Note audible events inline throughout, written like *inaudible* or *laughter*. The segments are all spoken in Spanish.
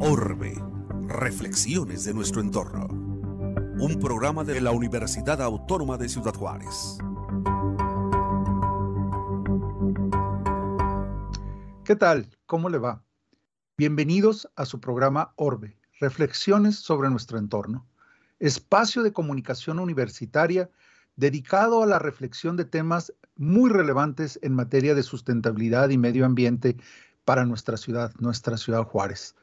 Orbe, reflexiones de nuestro entorno. Un programa de la Universidad Autónoma de Ciudad Juárez. ¿Qué tal? ¿Cómo le va? Bienvenidos a su programa Orbe, Reflexiones sobre nuestro entorno, espacio de comunicación universitaria dedicado a la reflexión de temas muy relevantes en materia de sustentabilidad y medio ambiente para nuestra ciudad, nuestra ciudad Juárez.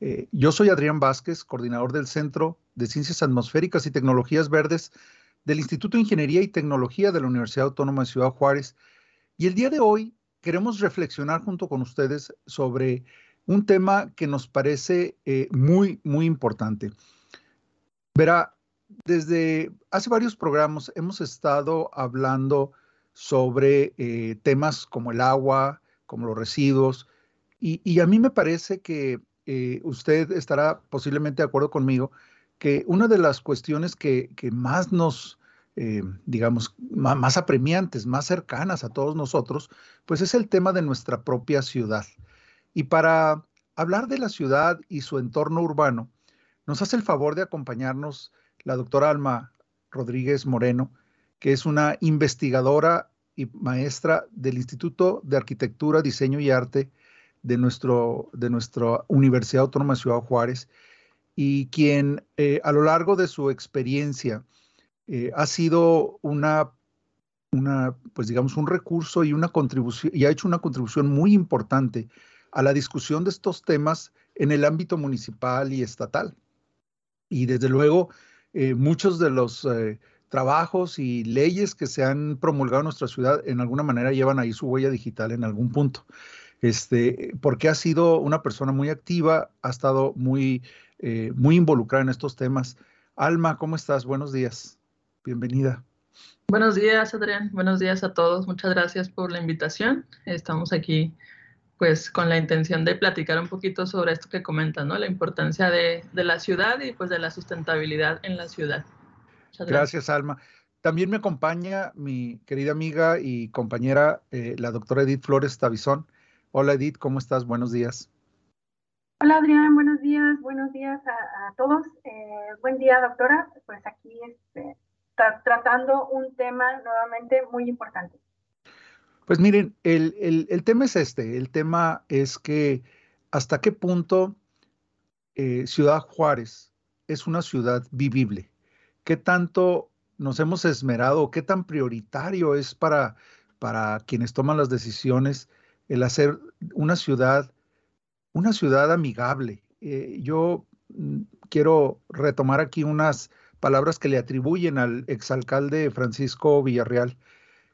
Eh, yo soy Adrián Vázquez, coordinador del Centro de Ciencias Atmosféricas y Tecnologías Verdes del Instituto de Ingeniería y Tecnología de la Universidad Autónoma de Ciudad Juárez. Y el día de hoy queremos reflexionar junto con ustedes sobre un tema que nos parece eh, muy, muy importante. Verá, desde hace varios programas hemos estado hablando sobre eh, temas como el agua, como los residuos, y, a mí me parece que eh, usted estará posiblemente de acuerdo conmigo que una de las cuestiones que, más nos, digamos, más apremiantes, más cercanas a todos nosotros, pues es el tema de nuestra propia ciudad. Y para hablar de la ciudad y su entorno urbano, nos hace el favor de acompañarnos la doctora Alma Rodríguez Moreno, que es una investigadora y maestra del Instituto de Arquitectura, Diseño y Arte de, nuestro, de nuestra Universidad Autónoma de Ciudad Juárez, y quien eh, a lo largo de su experiencia eh, ha sido una, una, pues digamos, un recurso y una contribución, y ha hecho una contribución muy importante a la discusión de estos temas en el ámbito municipal y estatal. Y desde luego, eh, muchos de los eh, trabajos y leyes que se han promulgado en nuestra ciudad en alguna manera llevan ahí su huella digital en algún punto. Este, porque ha sido una persona muy activa, ha estado muy, eh, muy involucrada en estos temas. Alma, ¿cómo estás? Buenos días. Bienvenida. Buenos días, Adrián. Buenos días a todos. Muchas gracias por la invitación. Estamos aquí pues con la intención de platicar un poquito sobre esto que comentas, ¿no? La importancia de, la ciudad y pues de la sustentabilidad en la ciudad. Gracias. Alma. También me acompaña mi querida amiga y compañera, eh, la doctora Edith Flores Tavizón. Hola Edith, ¿cómo estás? Buenos días. Hola Adrián, buenos días, buenos días a, todos. Eh, buen día doctora, pues aquí este, tratando un tema nuevamente muy importante. Pues miren, el, tema es este, el tema es que hasta qué punto eh, Ciudad Juárez es una ciudad vivible, qué tanto nos hemos esmerado, qué tan prioritario es para, para quienes toman las decisiones el hacer una ciudad, una ciudad amigable. Eh, yo mm, quiero retomar aquí unas palabras que le atribuyen al exalcalde Francisco Villarreal,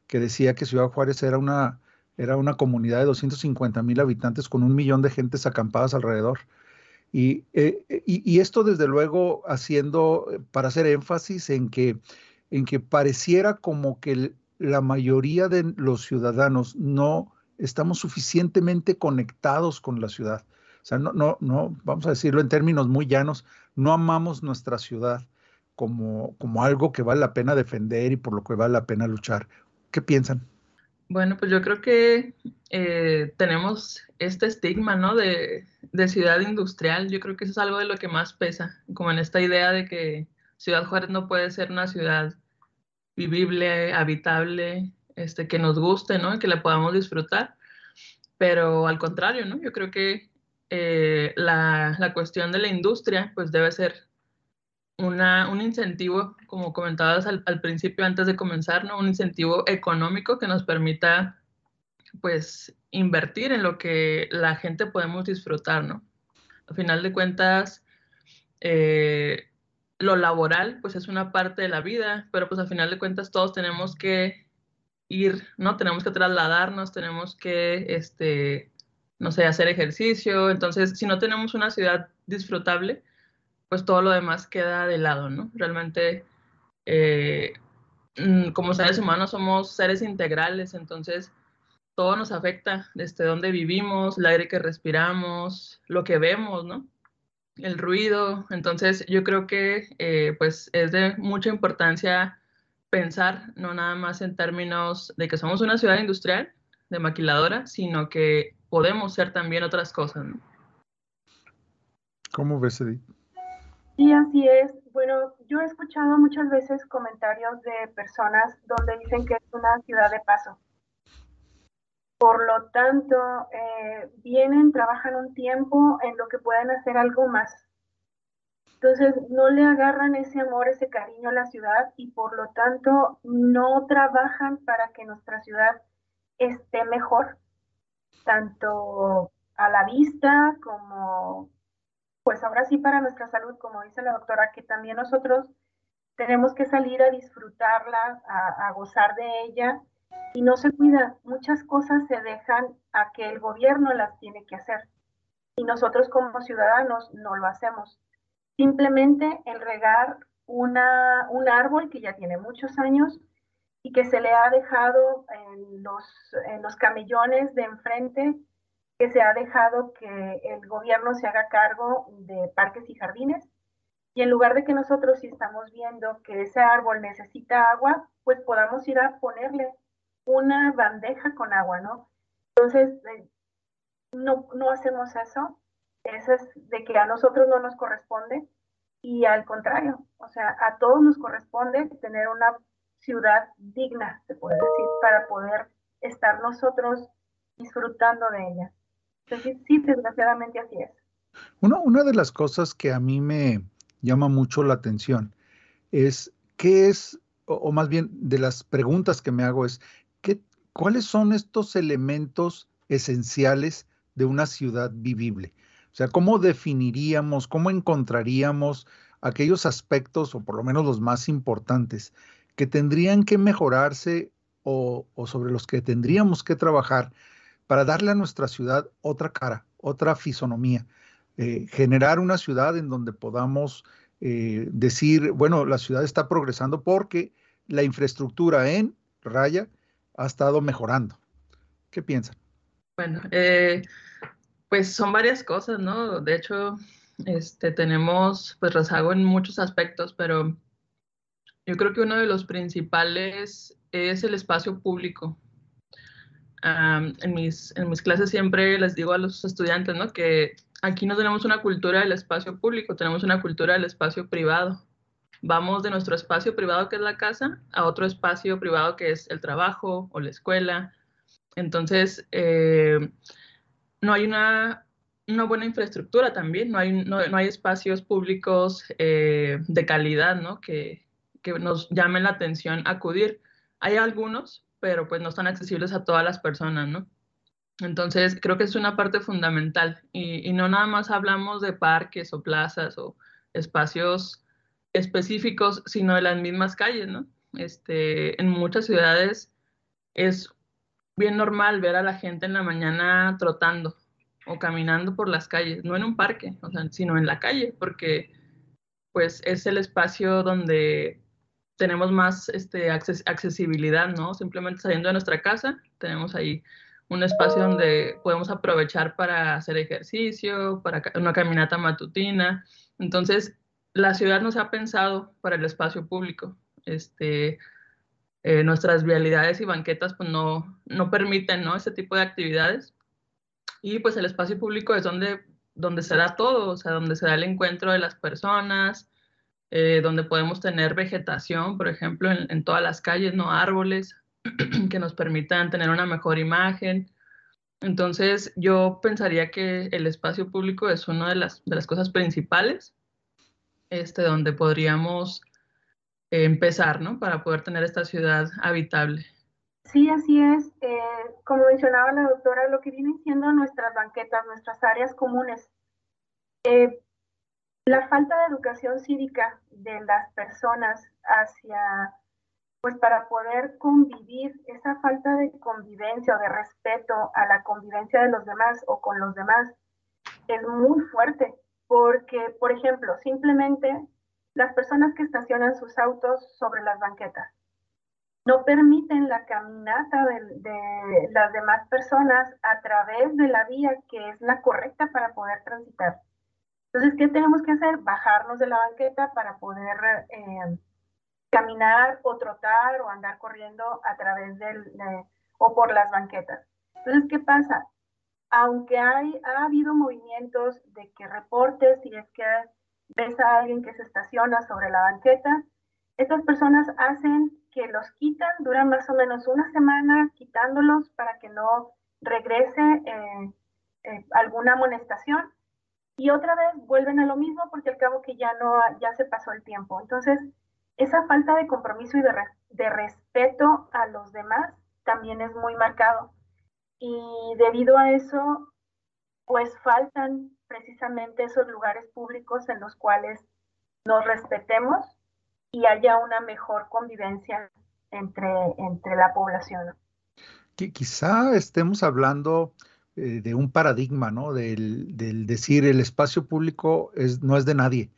que decía que Ciudad Juárez era una, era una comunidad de 250 mil habitantes con un millón de gentes acampadas alrededor. Y, eh, y, esto desde luego haciendo, eh, para hacer énfasis en que, en que pareciera como que la mayoría de los ciudadanos no estamos suficientemente conectados con la ciudad. O sea, no, no, no, vamos a decirlo en términos muy llanos, no amamos nuestra ciudad como, como algo que vale la pena defender y por lo que vale la pena luchar. ¿Qué piensan? Bueno, pues yo creo que eh, tenemos este estigma, ¿no? De, ciudad industrial. Yo creo que eso es algo de lo que más pesa, como en esta idea de que Ciudad Juárez no puede ser una ciudad vivible, habitable, este, que nos guste, ¿no? Que la podamos disfrutar. Pero al contrario, ¿no? Yo creo que eh, la cuestión de la industria, pues debe ser un incentivo, como comentabas al, principio antes de comenzar, ¿no? Un incentivo económico que nos permita, pues, invertir en lo que la gente podemos disfrutar, ¿no? Al final de cuentas, eh, lo laboral, pues, es una parte de la vida, pero pues al final de cuentas todos tenemos que ir, ¿no? Tenemos que trasladarnos, tenemos que, este, no sé, hacer ejercicio. Entonces, si no tenemos una ciudad disfrutable, pues todo lo demás queda de lado, ¿no? Realmente, eh, mm, como seres humanos somos seres integrales, entonces todo nos afecta, desde dónde vivimos, el aire que respiramos, lo que vemos, ¿no? El ruido. Entonces, yo creo que eh, pues es de mucha importancia pensar no nada más en términos de que somos una ciudad industrial, de maquiladora, sino que podemos ser también otras cosas. ¿no? ¿Cómo ves, Edith? Sí, así es. Bueno, yo he escuchado muchas veces comentarios de personas donde dicen que es una ciudad de paso. Por lo tanto, eh, vienen, trabajan un tiempo en lo que pueden hacer algo más. Entonces, no le agarran ese amor, ese cariño a la ciudad y por lo tanto no trabajan para que nuestra ciudad esté mejor, tanto a la vista como pues ahora sí para nuestra salud, como dice la doctora, que también nosotros tenemos que salir a disfrutarla, a, gozar de ella y no se cuida. Muchas cosas se dejan a que el gobierno las tiene que hacer y nosotros como ciudadanos no lo hacemos. Simplemente el regar una, un árbol que ya tiene muchos años y que se le ha dejado en los, en los camellones de enfrente que se ha dejado que el gobierno se haga cargo de parques y jardines. Y en lugar de que nosotros, si estamos viendo que ese árbol necesita agua, pues podamos ir a ponerle una bandeja con agua, ¿no? Entonces, eh, no, no hacemos eso. Eso es de que a nosotros no nos corresponde. Y al contrario, o sea, a todos nos corresponde tener una ciudad digna, se puede decir, para poder estar nosotros disfrutando de ella sí, desgraciadamente así es. una de las cosas que a mí me llama mucho la atención es qué es, o, más bien de las preguntas que me hago es, ¿qué, ¿cuáles son estos elementos esenciales de una ciudad vivible? O sea, ¿cómo definiríamos, cómo encontraríamos aquellos aspectos, o por lo menos los más importantes, que tendrían que mejorarse o sobre los que tendríamos que trabajar para darle a nuestra ciudad otra cara, otra fisonomía, eh, generar una ciudad en donde podamos eh, decir, bueno, la ciudad está progresando porque la infraestructura en Raya ha estado mejorando. ¿Qué piensan? Bueno, eh, pues son varias cosas, ¿no? De hecho, este, tenemos pues rezago en muchos aspectos, pero yo creo que uno de los principales es el espacio público en, mis, clases siempre les digo a los estudiantes, ¿no? Que aquí no tenemos una cultura del espacio público, tenemos una cultura del espacio privado. Vamos de nuestro espacio privado, que es la casa, a otro espacio privado, que es el trabajo o la escuela. Entonces, eh, no hay una, buena infraestructura también, no hay, no, hay espacios públicos eh, de calidad, ¿no? Que nos llamen la atención acudir. Hay algunos, pero pues no están accesibles a todas las personas, ¿no? Entonces, creo que es una parte fundamental y, no nada más hablamos de parques o plazas o espacios específicos, sino de las mismas calles, ¿no? Este, en muchas ciudades es bien normal ver a la gente en la mañana trotando o caminando por las calles, no en un parque, o sea, sino en la calle, porque pues es el espacio donde tenemos más este, accesibilidad, ¿no? Simplemente saliendo de nuestra casa, tenemos ahí un espacio donde podemos aprovechar para hacer ejercicio, para una caminata matutina. Entonces, la ciudad nos ha pensado para el espacio público. Este, eh, nuestras vialidades y banquetas pues no, no permiten ¿no? ese tipo de actividades. Y pues el espacio público es donde, donde se da todo, o sea, donde se da el encuentro de las personas, eh, donde podemos tener vegetación, por ejemplo, en, todas las calles, ¿no? Árboles *clears throat* que nos permitan tener una mejor imagen. Entonces, yo pensaría que el espacio público es una de las, de las cosas principales este, donde podríamos empezar, ¿no? Para poder tener esta ciudad habitable. Sí, así es. Eh, como mencionaba la doctora, lo que vienen siendo nuestras banquetas, nuestras áreas comunes. Eh, la falta de educación cívica de las personas hacia, pues para poder convivir, esa falta de convivencia o de respeto a la convivencia de los demás o con los demás es muy fuerte, porque, por ejemplo, simplemente las personas que estacionan sus autos sobre las banquetas no permiten la caminata de, las demás personas a través de la vía que es la correcta para poder transitar entonces, ¿qué tenemos que hacer? Bajarnos de la banqueta para poder eh, caminar o trotar o andar corriendo a través del, o por las banquetas. Entonces, ¿qué pasa? Aunque hay, ha habido movimientos de que reportes si es que ves a alguien que se estaciona sobre la banqueta, estas personas hacen que los quitan, duran más o menos una semana quitándolos para que no regrese eh, eh, alguna amonestación y otra vez vuelven a lo mismo porque al cabo que ya no ya se pasó el tiempo. Entonces, esa falta de compromiso y de, de respeto a los demás también es muy marcado. Y debido a eso, pues faltan precisamente esos lugares públicos en los cuales nos respetemos y haya una mejor convivencia entre, entre la población. Quizá estemos hablando eh, de un paradigma, ¿no? Del, decir el espacio público es, no es de nadie,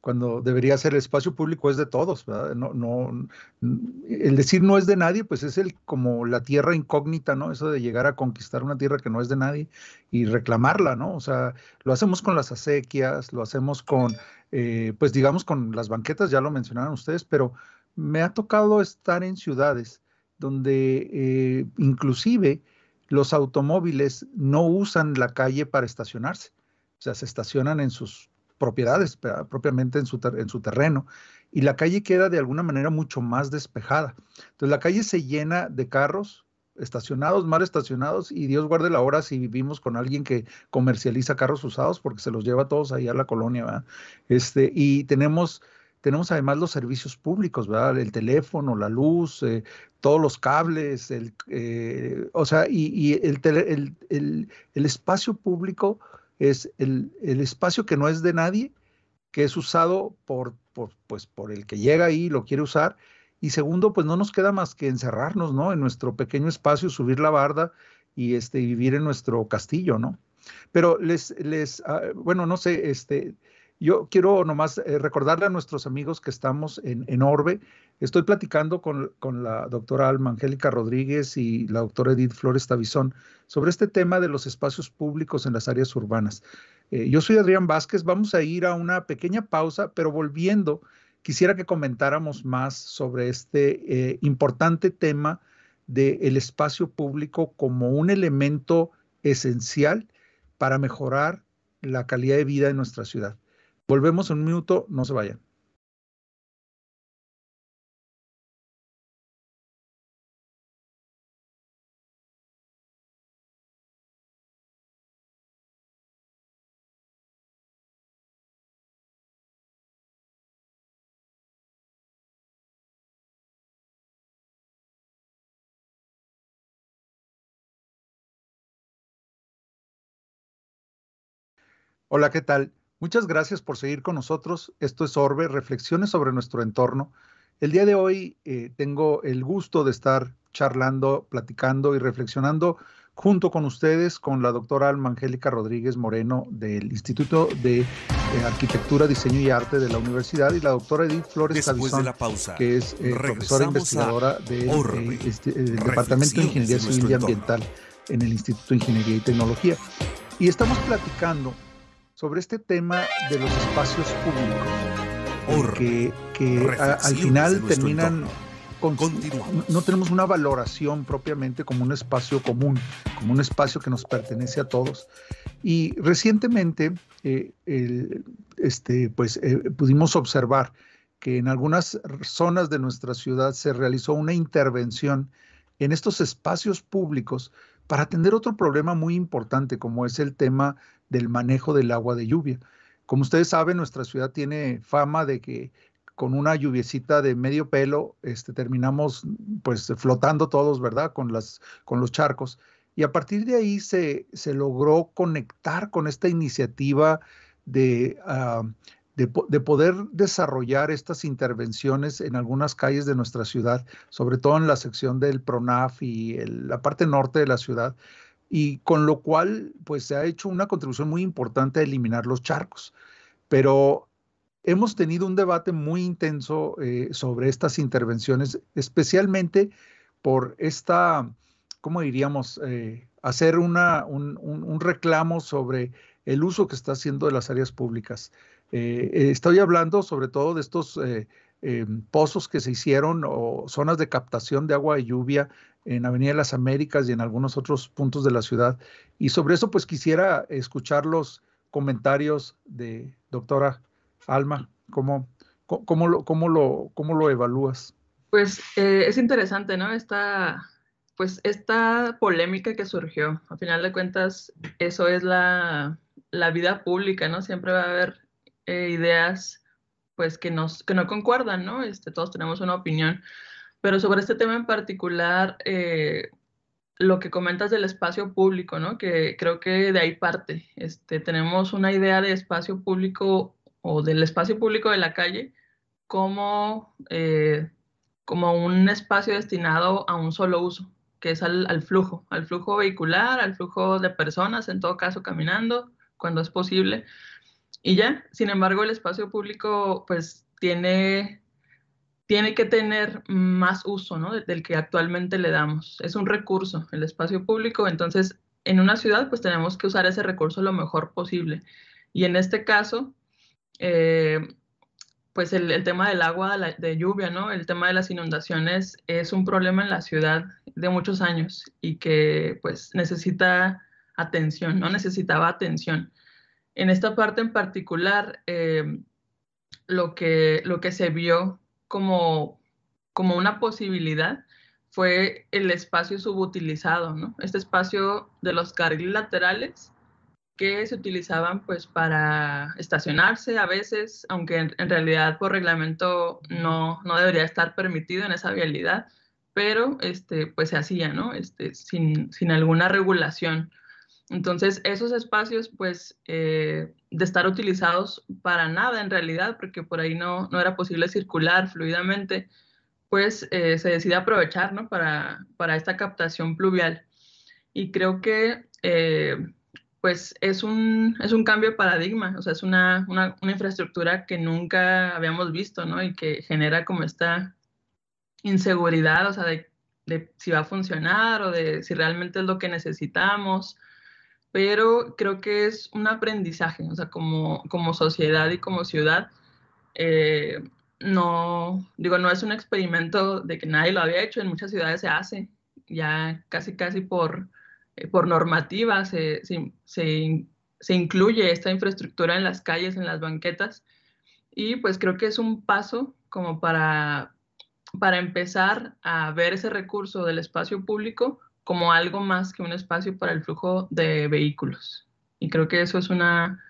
cuando debería ser el espacio público es de todos, ¿verdad? No, no, el decir no es de nadie, pues es el como la tierra incógnita, ¿no? Eso de llegar a conquistar una tierra que no es de nadie y reclamarla, ¿no? O sea, lo hacemos con las acequias, lo hacemos con, eh, pues digamos, con las banquetas, ya lo mencionaron ustedes, pero me ha tocado estar en ciudades donde eh, inclusive los automóviles no usan la calle para estacionarse, o sea, se estacionan en sus propiedades, propiamente en su, en su terreno, y la calle queda de alguna manera mucho más despejada. Entonces la calle se llena de carros estacionados, mal estacionados, y Dios guarde la hora si vivimos con alguien que comercializa carros usados porque se los lleva todos ahí a la colonia, Este, y tenemos tenemos además los servicios públicos, ¿verdad? El teléfono, la luz, eh, todos los cables, el, eh, o sea, y, el, el, espacio público es el, espacio que no es de nadie, que es usado por, por, pues, por el que llega ahí y lo quiere usar. Y segundo, pues no nos queda más que encerrarnos, ¿no? En nuestro pequeño espacio, subir la barda y este, vivir en nuestro castillo, ¿no? Pero les, les ah, bueno, no sé, este, yo quiero nomás eh, recordarle a nuestros amigos que estamos en, Orbe. Estoy platicando con, la doctora Alma Angélica Rodríguez y la doctora Edith Flores Tavizón sobre este tema de los espacios públicos en las áreas urbanas. Eh, yo soy Adrián Vázquez, vamos a ir a una pequeña pausa, pero volviendo, quisiera que comentáramos más sobre este eh, importante tema del espacio público como un elemento esencial para mejorar la calidad de vida en nuestra ciudad. Volvemos en un minuto, no se vayan. Hola, ¿qué tal? Muchas gracias por seguir con nosotros. Esto es Orbe, reflexiones sobre nuestro entorno. El día de hoy eh, tengo el gusto de estar charlando, platicando y reflexionando junto con ustedes con la doctora Alma Angélica Rodríguez Moreno del Instituto de eh, Arquitectura, Diseño y Arte de la Universidad y la doctora Edith Flores Tavizón, que es eh, profesora investigadora este, del Departamento de Ingeniería Civil y Ambiental en el Instituto de Ingeniería y Tecnología. Y estamos platicando sobre este tema de los espacios públicos, que, que al final terminan con, no tenemos una valoración propiamente como un espacio común, como un espacio que nos pertenece a todos. Y recientemente, eh, este, pues, eh, pudimos observar que en algunas zonas de nuestra ciudad se realizó una intervención en estos espacios públicos para atender otro problema muy importante, como es el tema del manejo del agua de lluvia. Como ustedes saben, nuestra ciudad tiene fama de que con una lluviecita de medio pelo este, terminamos pues flotando todos, ¿verdad? Con, las, con los charcos. Y a partir de ahí se, se logró conectar con esta iniciativa de, ah, de, poder desarrollar estas intervenciones en algunas calles de nuestra ciudad, sobre todo en la sección del PRONAF y la parte norte de la ciudad, y con lo cual pues se ha hecho una contribución muy importante a eliminar los charcos. Pero hemos tenido un debate muy intenso eh, sobre estas intervenciones, especialmente por esta, ¿cómo diríamos? Eh, hacer una, un, reclamo sobre el uso que está haciendo de las áreas públicas. Eh, estoy hablando sobre todo de estos pozos que se hicieron o zonas de captación de agua de lluvia en Avenida de las Américas y en algunos otros puntos de la ciudad. Y sobre eso, pues quisiera escuchar los comentarios de doctora Alma. ¿Cómo, cómo, lo, cómo, lo, cómo lo evalúas? Pues eh, es interesante, ¿no? Esta, pues esta polémica que surgió. A final de cuentas, eso es la, la vida pública, ¿no? Siempre va a haber eh, ideas pues que, nos, que no concuerdan, ¿no? Este, todos tenemos una opinión. Pero sobre este tema en particular, eh, lo que comentas del espacio público, ¿no? Que creo que de ahí parte. Este, tenemos una idea de espacio público o del espacio público de la calle como, eh, como un espacio destinado a un solo uso, que es al, al, flujo, al flujo vehicular, al flujo de personas, en todo caso caminando, cuando es posible. Y ya, sin embargo, el espacio público pues tiene tiene que tener más uso ¿no? del que actualmente le damos. Es un recurso, el espacio público, entonces en una ciudad pues tenemos que usar ese recurso lo mejor posible. Y en este caso, eh, pues el, tema del agua de, lluvia, ¿no? El tema de las inundaciones es un problema en la ciudad de muchos años y que pues necesita atención, ¿no? Necesitaba atención. En esta parte en particular, eh, lo, que, se vio como, una posibilidad fue el espacio subutilizado. Este espacio de los carriles laterales que se utilizaban pues para estacionarse a veces, aunque en, realidad por reglamento no, debería estar permitido en esa vialidad, pero este, pues se hacía, ¿no? Este, sin alguna regulación. Entonces, esos espacios, pues, eh, de estar utilizados para nada en realidad, porque por ahí no, no era posible circular fluidamente, pues eh, se decide aprovechar, ¿no? Para, para, esta captación pluvial. Y creo que, eh, pues, es un, es un cambio de paradigma, o sea, es una, una, infraestructura que nunca habíamos visto, ¿no? Y que genera como esta inseguridad, o sea, de si va a funcionar o de si realmente es lo que necesitamos pero creo que es un aprendizaje, o sea, como, como sociedad y como ciudad, eh, no, digo, no es un experimento de que nadie lo había hecho, en muchas ciudades se hace, ya casi, casi por, eh, por normativa se, se, se, incluye esta infraestructura en las calles, en las banquetas, y pues creo que es un paso como para, para empezar a ver ese recurso del espacio público como algo más que un espacio para el flujo de vehículos. Y creo que eso es una,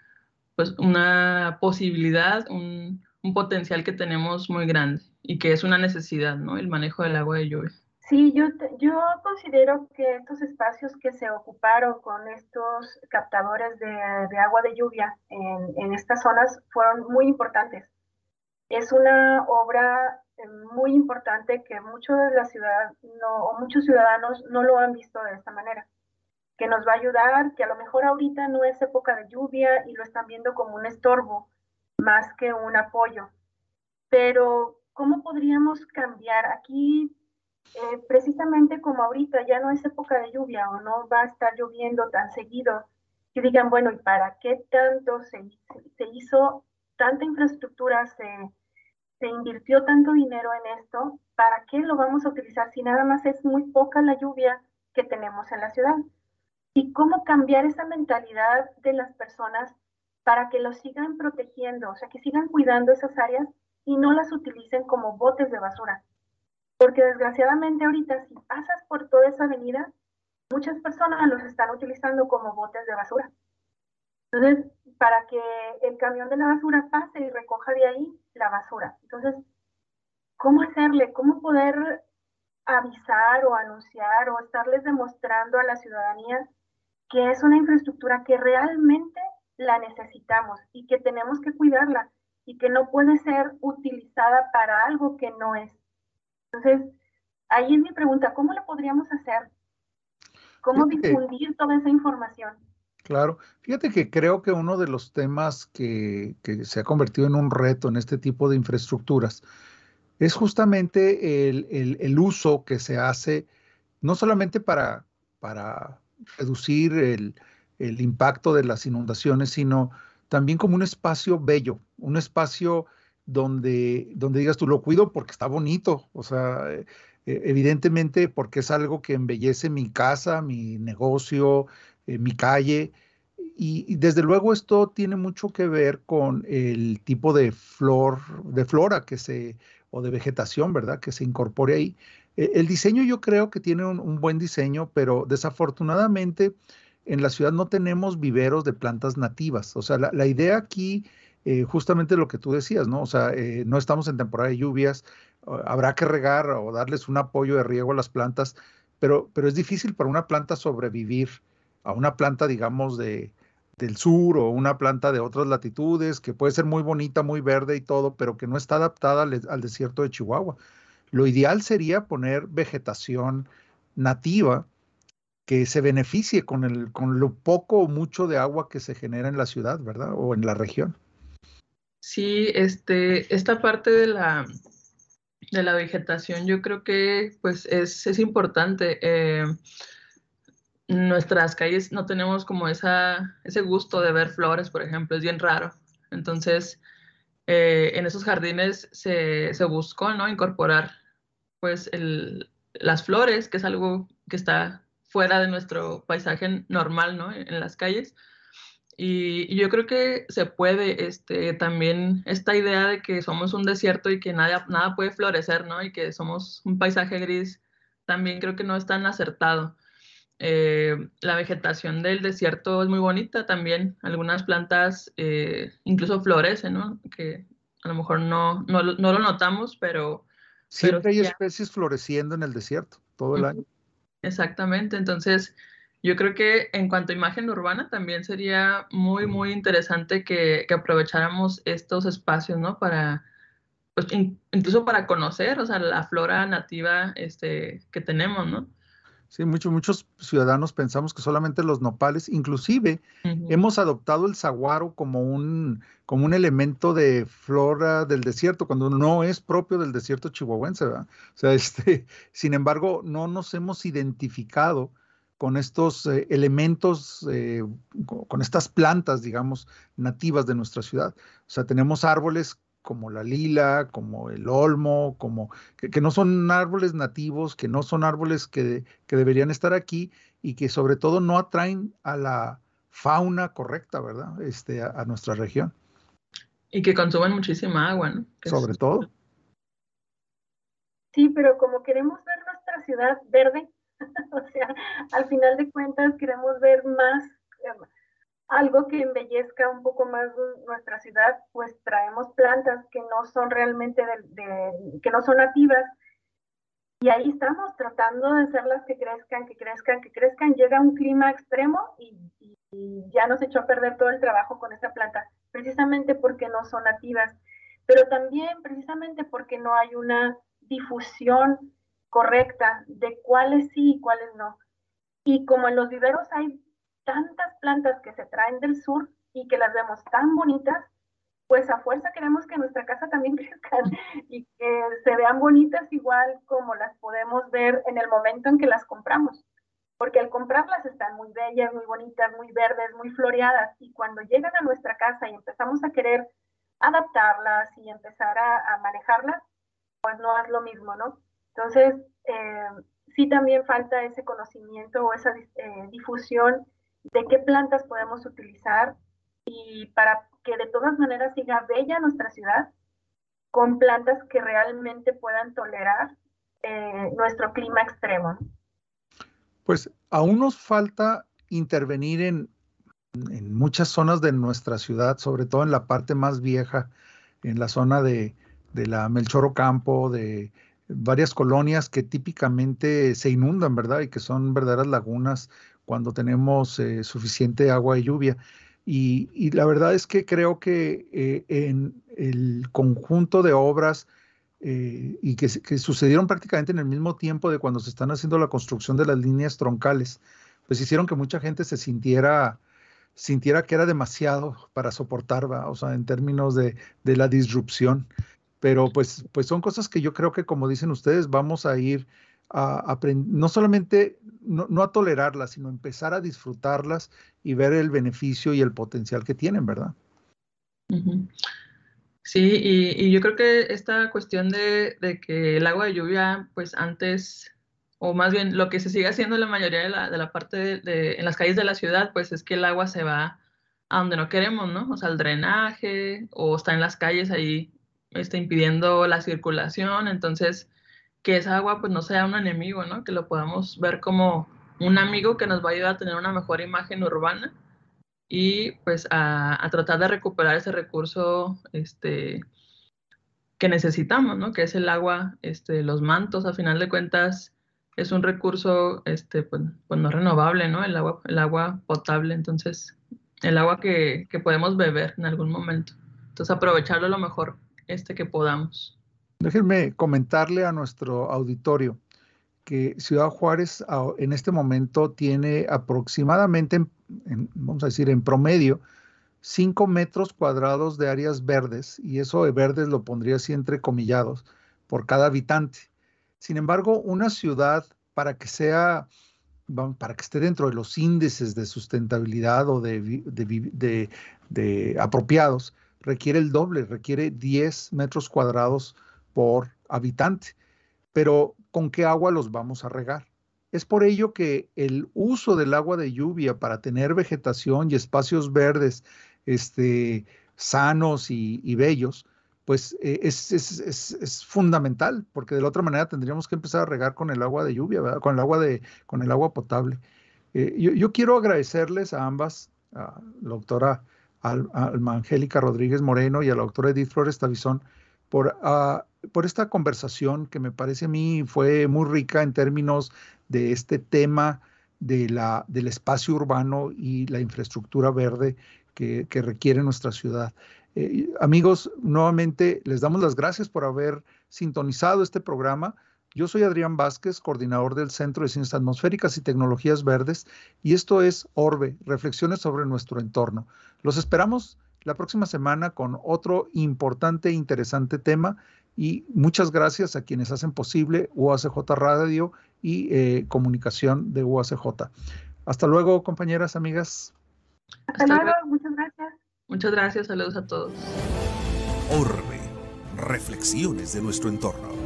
pues, una posibilidad, un, un potencial que tenemos muy grande y que es una necesidad, ¿no? El manejo del agua de lluvia. Sí, yo, yo considero que estos espacios que se ocuparon con estos captadores de, de agua de lluvia en, en, estas zonas fueron muy importantes. Es una obra muy importante que muchos de la ciudad no, o muchos ciudadanos no lo han visto de esta manera, que nos va a ayudar, que a lo mejor ahorita no es época de lluvia y lo están viendo como un estorbo más que un apoyo. Pero, ¿cómo podríamos cambiar? Aquí, eh, precisamente como ahorita ya no es época de lluvia o no va a estar lloviendo tan seguido, que digan, bueno, ¿y para qué tanto se, se hizo tanta infraestructura, se se invirtió tanto dinero en esto, ¿para qué lo vamos a utilizar si nada más es muy poca la lluvia que tenemos en la ciudad? Y cómo cambiar esa mentalidad de las personas para que lo sigan protegiendo, o sea, que sigan cuidando esas áreas y no las utilicen como botes de basura. Porque desgraciadamente ahorita si pasas por toda esa avenida, muchas personas los están utilizando como botes de basura. Entonces, para que el camión de la basura pase y de ahí la basura. Entonces, ¿cómo hacerle? ¿Cómo poder avisar o anunciar o estarles demostrando a la ciudadanía que es una infraestructura que realmente la necesitamos y que tenemos que cuidarla y que no puede ser utilizada para algo que no es? Entonces, ahí es mi pregunta, ¿cómo lo podríamos hacer? ¿Cómo difundir toda esa información? Claro, fíjate que creo que uno de los temas que, se ha convertido en un reto en este tipo de infraestructuras es justamente el, uso que se hace, no solamente para, para reducir el, impacto de las inundaciones, sino también como un espacio bello, un espacio donde, donde digas tú lo cuido porque está bonito, o sea, eh, eh, evidentemente porque es algo que embellece mi casa, mi negocio, eh, mi calle. Y, desde luego esto tiene mucho que ver con el tipo de flor, de flora que se, o de vegetación, ¿verdad? Que se incorpore ahí. E, el diseño yo creo que tiene un, buen diseño, pero desafortunadamente en la ciudad no tenemos viveros de plantas nativas. O sea, la, idea aquí, eh, justamente lo que tú decías, ¿no? O sea, no estamos en temporada de lluvias, habrá que regar o darles un apoyo de riego a las plantas, pero, pero es difícil para una planta sobrevivir a una planta, digamos, de, del sur o una planta de otras latitudes, que puede ser muy bonita, muy verde y todo, pero que no está adaptada al, desierto de Chihuahua. Lo ideal sería poner vegetación nativa que se beneficie con, el, con lo poco o mucho de agua que se genera en la ciudad, ¿verdad? O en la región. Sí, este, esta parte de la, de la vegetación yo creo que pues es, es importante. Eh, nuestras calles no tenemos como esa, ese gusto de ver flores, por ejemplo, es bien raro. Entonces, eh, en esos jardines se, se, buscó ¿no? incorporar pues el, las flores, que es algo que está fuera de nuestro paisaje normal ¿no? en, las calles. Y, yo creo que se puede, este, también esta idea de que somos un desierto y que nada, nada puede florecer, ¿no? Y que somos un paisaje gris, también creo que no es tan acertado. Eh, la vegetación del desierto es muy bonita también. Algunas plantas eh, incluso florecen, ¿no? Que a lo mejor no, no, no lo notamos, pero... Siempre hay especies floreciendo en el desierto todo el año. Exactamente, entonces yo creo que en cuanto a imagen urbana también sería muy, muy interesante que, aprovecháramos estos espacios, ¿no? Para, pues, incluso para conocer, o sea, la flora nativa este, que tenemos, ¿no? Sí, muchos, muchos ciudadanos pensamos que solamente los nopales, inclusive hemos adoptado el saguaro como un, como un elemento de flora del desierto, cuando no es propio del desierto chihuahuense, ¿verdad? O sea, *laughs* este, sin embargo, no nos hemos identificado con estos eh, elementos, eh, con estas plantas, digamos, nativas de nuestra ciudad. O sea, tenemos árboles como la lila, como el olmo, como que, no son árboles nativos, que no son árboles que, deberían estar aquí y que sobre todo no atraen a la fauna correcta, ¿verdad? Este, a, nuestra región. Y que consumen muchísima agua, ¿no? sobre todo. Sí, pero como queremos ver nuestra ciudad verde, *laughs* o sea, al final de cuentas queremos ver más, algo que embellezca un poco más nuestra ciudad, pues traemos plantas que no son realmente, de, que no son nativas. Y ahí estamos tratando de hacerlas que crezcan, que crezcan, que crezcan. Llega un clima extremo y, ya nos echó a perder todo el trabajo con esa planta, precisamente porque no son nativas, pero también precisamente porque no hay una difusión correcta de cuáles sí y cuáles no. Y como en los viveros hay tantas plantas que se traen del sur y que las vemos tan bonitas, pues a fuerza queremos que nuestra casa también *laughs* crezca y que se vean bonitas igual como las podemos ver en el momento en que las compramos. Porque al comprarlas están muy bellas, muy bonitas, muy verdes, muy floreadas. Y cuando llegan a nuestra casa y empezamos a querer adaptarlas y empezar a, a manejarlas, pues no es lo mismo, ¿no? Entonces, eh, sí también falta ese conocimiento o esa eh, difusión de qué plantas podemos utilizar y para que de todas maneras siga bella nuestra ciudad con plantas que realmente puedan tolerar eh, nuestro clima extremo. Pues aún nos falta intervenir en, en, muchas zonas de nuestra ciudad, sobre todo en la parte más vieja, en la zona de, de la Melchoro Campo, de varias colonias que típicamente se inundan, ¿verdad? Y que son verdaderas lagunas cuando tenemos eh, suficiente agua y lluvia. Y, la verdad es que creo que eh, en el conjunto de obras eh, y que, sucedieron prácticamente en el mismo tiempo de cuando se están haciendo la construcción de las líneas troncales, pues hicieron que mucha gente se sintiera sintiera que era demasiado para soportar, o sea, en términos de, de la disrupción pero pues, pues son cosas que yo creo que como dicen ustedes, vamos a ir a aprender, no solamente no, a tolerarlas, sino empezar a disfrutarlas y ver el beneficio y el potencial que tienen, ¿verdad? Sí, y, yo creo que esta cuestión de, que el agua de lluvia, pues antes, o más bien lo que se sigue haciendo en la mayoría de la, de la parte de, en las calles de la ciudad, pues es que el agua se va a donde no queremos, ¿no? O sea, el drenaje, o está en las calles ahí, está impidiendo la circulación, entonces que esa agua pues no sea un enemigo, ¿no? Que lo podamos ver como un amigo que nos va a ayudar a tener una mejor imagen urbana y pues a, tratar de recuperar ese recurso este, que necesitamos, ¿no? Que es el agua, este, los mantos, a final de cuentas es un recurso este, pues, pues no renovable, ¿no? El agua, el agua potable, entonces el agua que, que, podemos beber en algún momento. Entonces aprovecharlo lo mejor este, que podamos. Déjenme comentarle a nuestro auditorio que Ciudad Juárez en este momento tiene aproximadamente, vamos a decir, en promedio, 5 metros cuadrados de áreas verdes, y eso de verdes lo pondría así entre comillados, por cada habitante. Sin embargo, una ciudad, para que sea, para que esté dentro de los índices de sustentabilidad o de, de apropiados, requiere el doble, requiere 10 metros cuadrados por habitante. Pero con qué agua los vamos a regar. Es por ello que el uso del agua de lluvia para tener vegetación y espacios verdes este, sanos y, bellos, pues eh, es, fundamental, porque de la otra manera tendríamos que empezar a regar con el agua de lluvia, con el agua, de, con el agua potable. Eh, yo, quiero agradecerles a ambas, a la doctora Alma Angélica Rodríguez Moreno y a la doctora Edith Flores Tavizón, por uh, por esta conversación que me parece a mí fue muy rica en términos de este tema de la, del espacio urbano y la infraestructura verde que, requiere nuestra ciudad. Eh, amigos, nuevamente les damos las gracias por haber sintonizado este programa. Yo soy Adrián Vázquez, coordinador del Centro de Ciencias Atmosféricas y Tecnologías Verdes, y esto es Orbe, Reflexiones sobre nuestro entorno. Los esperamos la próxima semana con otro importante e interesante tema y muchas gracias a quienes hacen posible UACJ Radio y eh, comunicación de UACJ. Hasta luego, compañeras, amigas. Hasta, luego, muchas gracias. Muchas gracias, saludos a todos. Orbe, reflexiones de nuestro entorno.